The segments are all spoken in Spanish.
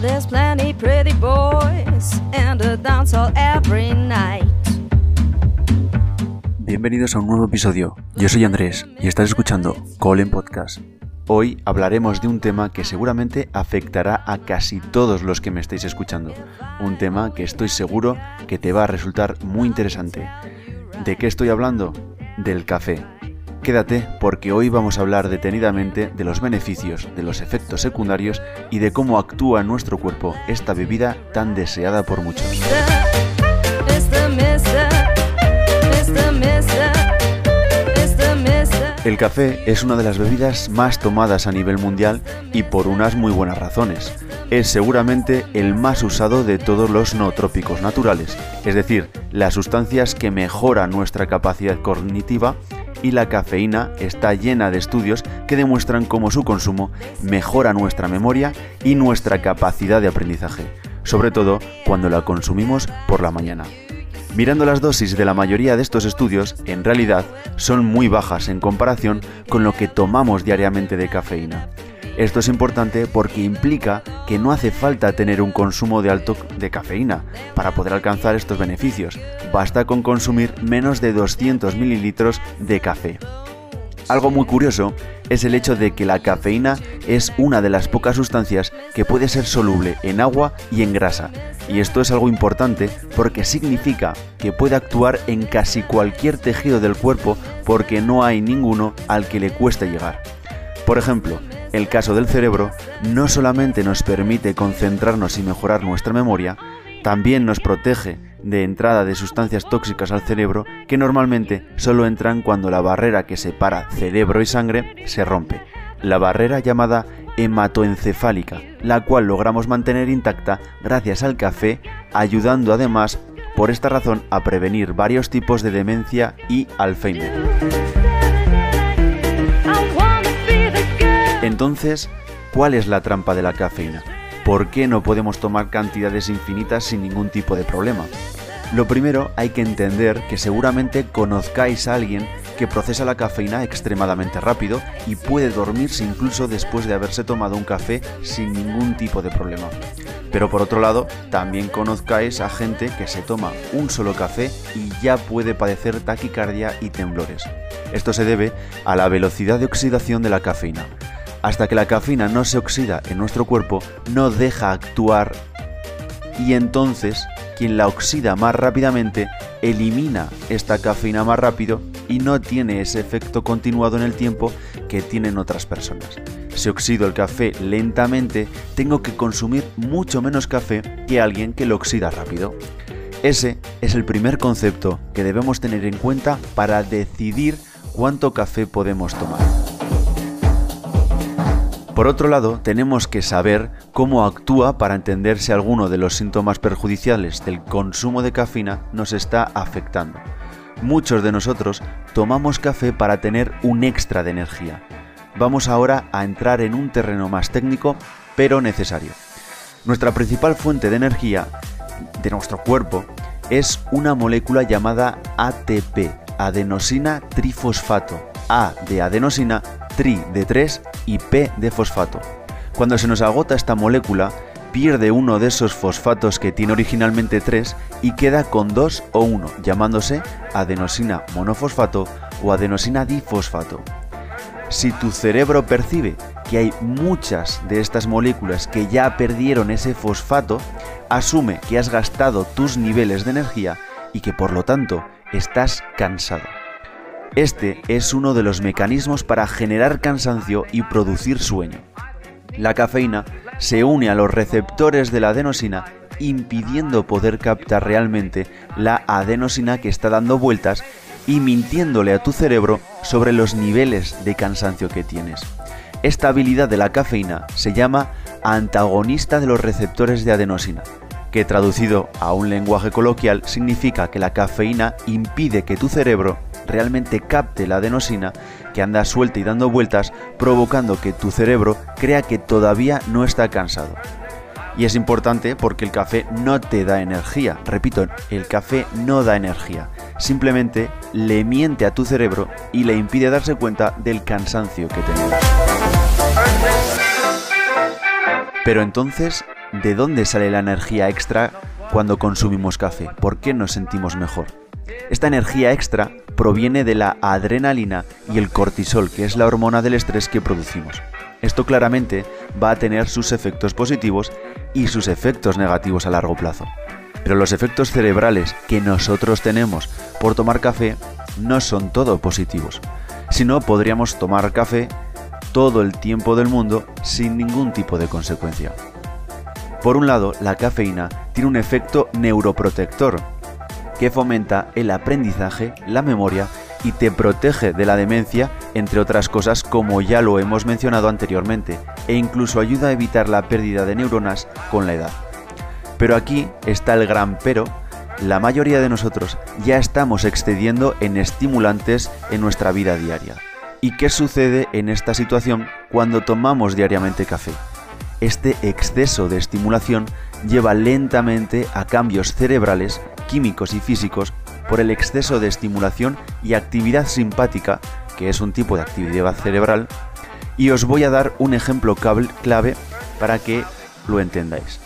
There's plenty pretty boys and a every night. Bienvenidos a un nuevo episodio. Yo soy Andrés y estás escuchando Colin Podcast. Hoy hablaremos de un tema que seguramente afectará a casi todos los que me estáis escuchando. Un tema que estoy seguro que te va a resultar muy interesante. ¿De qué estoy hablando? Del café. Quédate porque hoy vamos a hablar detenidamente de los beneficios, de los efectos secundarios y de cómo actúa en nuestro cuerpo esta bebida tan deseada por muchos. El café es una de las bebidas más tomadas a nivel mundial y por unas muy buenas razones. Es seguramente el más usado de todos los nootrópicos naturales, es decir, las sustancias que mejoran nuestra capacidad cognitiva y la cafeína está llena de estudios que demuestran cómo su consumo mejora nuestra memoria y nuestra capacidad de aprendizaje, sobre todo cuando la consumimos por la mañana. Mirando las dosis de la mayoría de estos estudios, en realidad son muy bajas en comparación con lo que tomamos diariamente de cafeína. Esto es importante porque implica que no hace falta tener un consumo de alto de cafeína para poder alcanzar estos beneficios. Basta con consumir menos de 200 mililitros de café. Algo muy curioso es el hecho de que la cafeína es una de las pocas sustancias que puede ser soluble en agua y en grasa. Y esto es algo importante porque significa que puede actuar en casi cualquier tejido del cuerpo porque no hay ninguno al que le cueste llegar. Por ejemplo, el caso del cerebro no solamente nos permite concentrarnos y mejorar nuestra memoria, también nos protege de entrada de sustancias tóxicas al cerebro que normalmente solo entran cuando la barrera que separa cerebro y sangre se rompe, la barrera llamada hematoencefálica, la cual logramos mantener intacta gracias al café, ayudando además por esta razón a prevenir varios tipos de demencia y Alzheimer. Entonces, ¿cuál es la trampa de la cafeína? ¿Por qué no podemos tomar cantidades infinitas sin ningún tipo de problema? Lo primero, hay que entender que seguramente conozcáis a alguien que procesa la cafeína extremadamente rápido y puede dormirse incluso después de haberse tomado un café sin ningún tipo de problema. Pero por otro lado, también conozcáis a gente que se toma un solo café y ya puede padecer taquicardia y temblores. Esto se debe a la velocidad de oxidación de la cafeína. Hasta que la cafeína no se oxida en nuestro cuerpo, no deja actuar y entonces quien la oxida más rápidamente elimina esta cafeína más rápido y no tiene ese efecto continuado en el tiempo que tienen otras personas. Si oxido el café lentamente, tengo que consumir mucho menos café que alguien que lo oxida rápido. Ese es el primer concepto que debemos tener en cuenta para decidir cuánto café podemos tomar. Por otro lado, tenemos que saber cómo actúa para entender si alguno de los síntomas perjudiciales del consumo de cafeína nos está afectando. Muchos de nosotros tomamos café para tener un extra de energía. Vamos ahora a entrar en un terreno más técnico, pero necesario. Nuestra principal fuente de energía de nuestro cuerpo es una molécula llamada ATP, adenosina trifosfato. A de adenosina, tri de 3 y P de fosfato. Cuando se nos agota esta molécula, pierde uno de esos fosfatos que tiene originalmente 3 y queda con 2 o 1, llamándose adenosina monofosfato o adenosina difosfato. Si tu cerebro percibe que hay muchas de estas moléculas que ya perdieron ese fosfato, asume que has gastado tus niveles de energía y que por lo tanto estás cansado. Este es uno de los mecanismos para generar cansancio y producir sueño. La cafeína se une a los receptores de la adenosina impidiendo poder captar realmente la adenosina que está dando vueltas y mintiéndole a tu cerebro sobre los niveles de cansancio que tienes. Esta habilidad de la cafeína se llama antagonista de los receptores de adenosina, que traducido a un lenguaje coloquial significa que la cafeína impide que tu cerebro realmente capte la adenosina que anda suelta y dando vueltas, provocando que tu cerebro crea que todavía no está cansado. Y es importante porque el café no te da energía. Repito, el café no da energía. Simplemente le miente a tu cerebro y le impide darse cuenta del cansancio que tenemos. Pero entonces, ¿de dónde sale la energía extra cuando consumimos café? ¿Por qué nos sentimos mejor? Esta energía extra proviene de la adrenalina y el cortisol, que es la hormona del estrés que producimos. Esto claramente va a tener sus efectos positivos y sus efectos negativos a largo plazo. Pero los efectos cerebrales que nosotros tenemos por tomar café no son todo positivos. Si no, podríamos tomar café todo el tiempo del mundo sin ningún tipo de consecuencia. Por un lado, la cafeína tiene un efecto neuroprotector que fomenta el aprendizaje, la memoria y te protege de la demencia, entre otras cosas como ya lo hemos mencionado anteriormente, e incluso ayuda a evitar la pérdida de neuronas con la edad. Pero aquí está el gran pero, la mayoría de nosotros ya estamos excediendo en estimulantes en nuestra vida diaria. ¿Y qué sucede en esta situación cuando tomamos diariamente café? Este exceso de estimulación lleva lentamente a cambios cerebrales, químicos y físicos por el exceso de estimulación y actividad simpática, que es un tipo de actividad cerebral, y os voy a dar un ejemplo clave para que lo entendáis.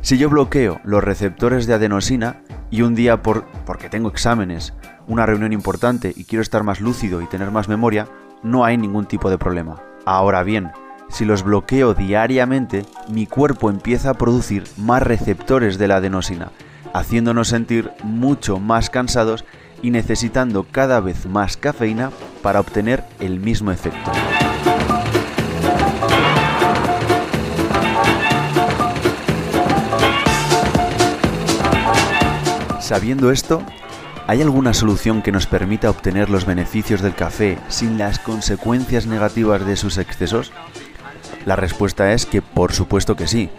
Si yo bloqueo los receptores de adenosina y un día por, porque tengo exámenes, una reunión importante y quiero estar más lúcido y tener más memoria, no hay ningún tipo de problema. Ahora bien, si los bloqueo diariamente, mi cuerpo empieza a producir más receptores de la adenosina, haciéndonos sentir mucho más cansados y necesitando cada vez más cafeína para obtener el mismo efecto. Sabiendo esto, ¿hay alguna solución que nos permita obtener los beneficios del café sin las consecuencias negativas de sus excesos? La respuesta es que por supuesto que sí.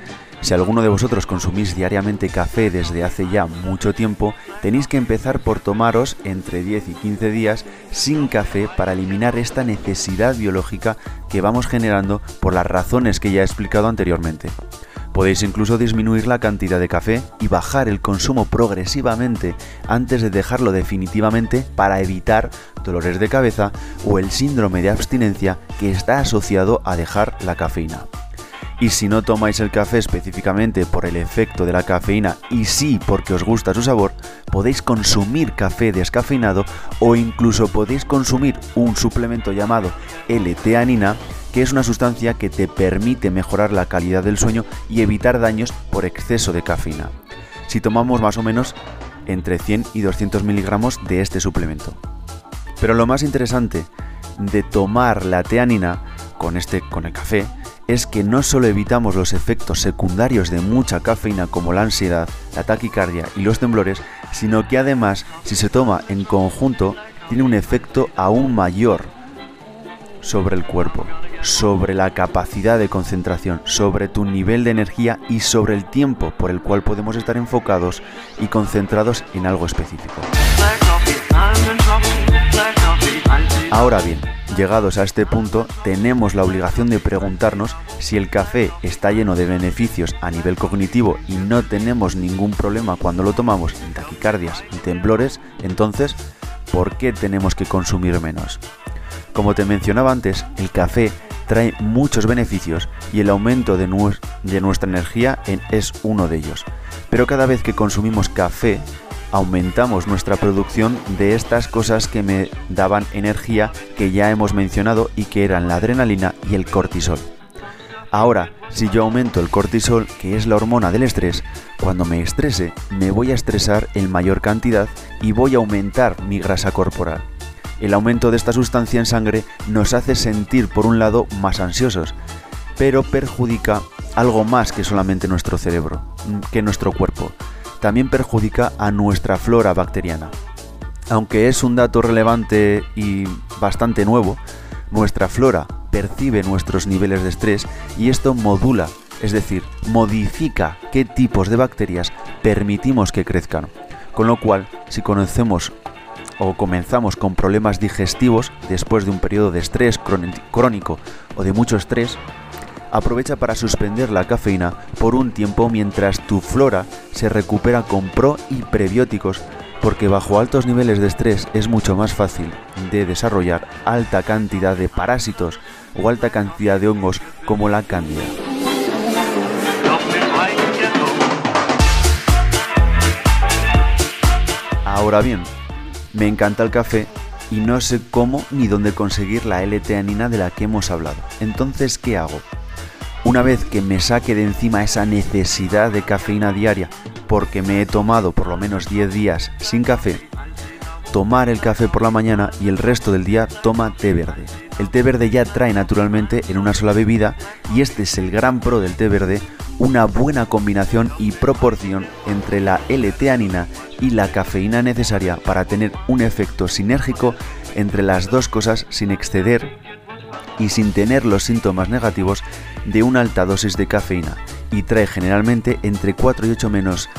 Si alguno de vosotros consumís diariamente café desde hace ya mucho tiempo, tenéis que empezar por tomaros entre 10 y 15 días sin café para eliminar esta necesidad biológica que vamos generando por las razones que ya he explicado anteriormente. Podéis incluso disminuir la cantidad de café y bajar el consumo progresivamente antes de dejarlo definitivamente para evitar dolores de cabeza o el síndrome de abstinencia que está asociado a dejar la cafeína. Y si no tomáis el café específicamente por el efecto de la cafeína y sí porque os gusta su sabor, podéis consumir café descafeinado o incluso podéis consumir un suplemento llamado L-teanina que es una sustancia que te permite mejorar la calidad del sueño y evitar daños por exceso de cafeína. Si tomamos más o menos entre 100 y 200 miligramos de este suplemento. Pero lo más interesante de tomar la teanina con, este, con el café es que no solo evitamos los efectos secundarios de mucha cafeína como la ansiedad, la taquicardia y los temblores, sino que además, si se toma en conjunto, tiene un efecto aún mayor sobre el cuerpo sobre la capacidad de concentración, sobre tu nivel de energía y sobre el tiempo por el cual podemos estar enfocados y concentrados en algo específico. Ahora bien, llegados a este punto, tenemos la obligación de preguntarnos si el café está lleno de beneficios a nivel cognitivo y no tenemos ningún problema cuando lo tomamos, en taquicardias y temblores, entonces, ¿por qué tenemos que consumir menos? Como te mencionaba antes, el café trae muchos beneficios y el aumento de, nuestra energía es uno de ellos. Pero cada vez que consumimos café, aumentamos nuestra producción de estas cosas que me daban energía que ya hemos mencionado y que eran la adrenalina y el cortisol. Ahora, si yo aumento el cortisol, que es la hormona del estrés, cuando me estrese me voy a estresar en mayor cantidad y voy a aumentar mi grasa corporal. El aumento de esta sustancia en sangre nos hace sentir, por un lado, más ansiosos, pero perjudica algo más que solamente nuestro cerebro, que nuestro cuerpo. También perjudica a nuestra flora bacteriana. Aunque es un dato relevante y bastante nuevo, nuestra flora percibe nuestros niveles de estrés y esto modula, es decir, modifica qué tipos de bacterias permitimos que crezcan. Con lo cual, si conocemos o comenzamos con problemas digestivos después de un periodo de estrés crónico o de mucho estrés, aprovecha para suspender la cafeína por un tiempo mientras tu flora se recupera con pro y prebióticos, porque bajo altos niveles de estrés es mucho más fácil de desarrollar alta cantidad de parásitos o alta cantidad de hongos como la candida. Ahora bien, me encanta el café y no sé cómo ni dónde conseguir la L-teanina de la que hemos hablado. Entonces, ¿qué hago? Una vez que me saque de encima esa necesidad de cafeína diaria, porque me he tomado por lo menos 10 días sin café, tomar el café por la mañana y el resto del día toma té verde. El té verde ya trae naturalmente en una sola bebida y este es el gran pro del té verde, una buena combinación y proporción entre la L-teanina y la cafeína necesaria para tener un efecto sinérgico entre las dos cosas sin exceder y sin tener los síntomas negativos de una alta dosis de cafeína y trae generalmente entre 4 y 8 menos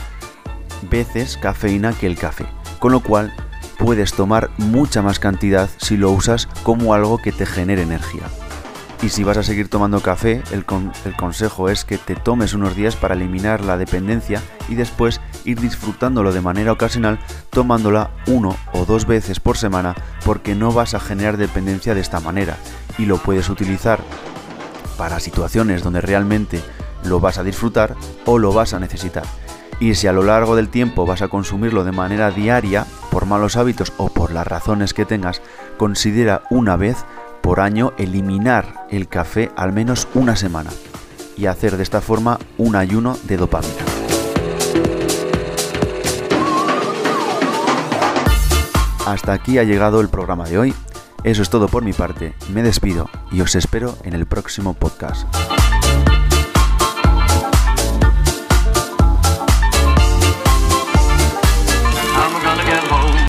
veces cafeína que el café, con lo cual puedes tomar mucha más cantidad si lo usas como algo que te genere energía. Y si vas a seguir tomando café, el, el, consejo es que te tomes unos días para eliminar la dependencia y después ir disfrutándolo de manera ocasional tomándola uno o dos veces por semana porque no vas a generar dependencia de esta manera y lo puedes utilizar para situaciones donde realmente lo vas a disfrutar o lo vas a necesitar. Y si a lo largo del tiempo vas a consumirlo de manera diaria, por malos hábitos o por las razones que tengas, considera una vez por año eliminar el café al menos una semana y hacer de esta forma un ayuno de dopamina. Hasta aquí ha llegado el programa de hoy. Eso es todo por mi parte. Me despido y os espero en el próximo podcast.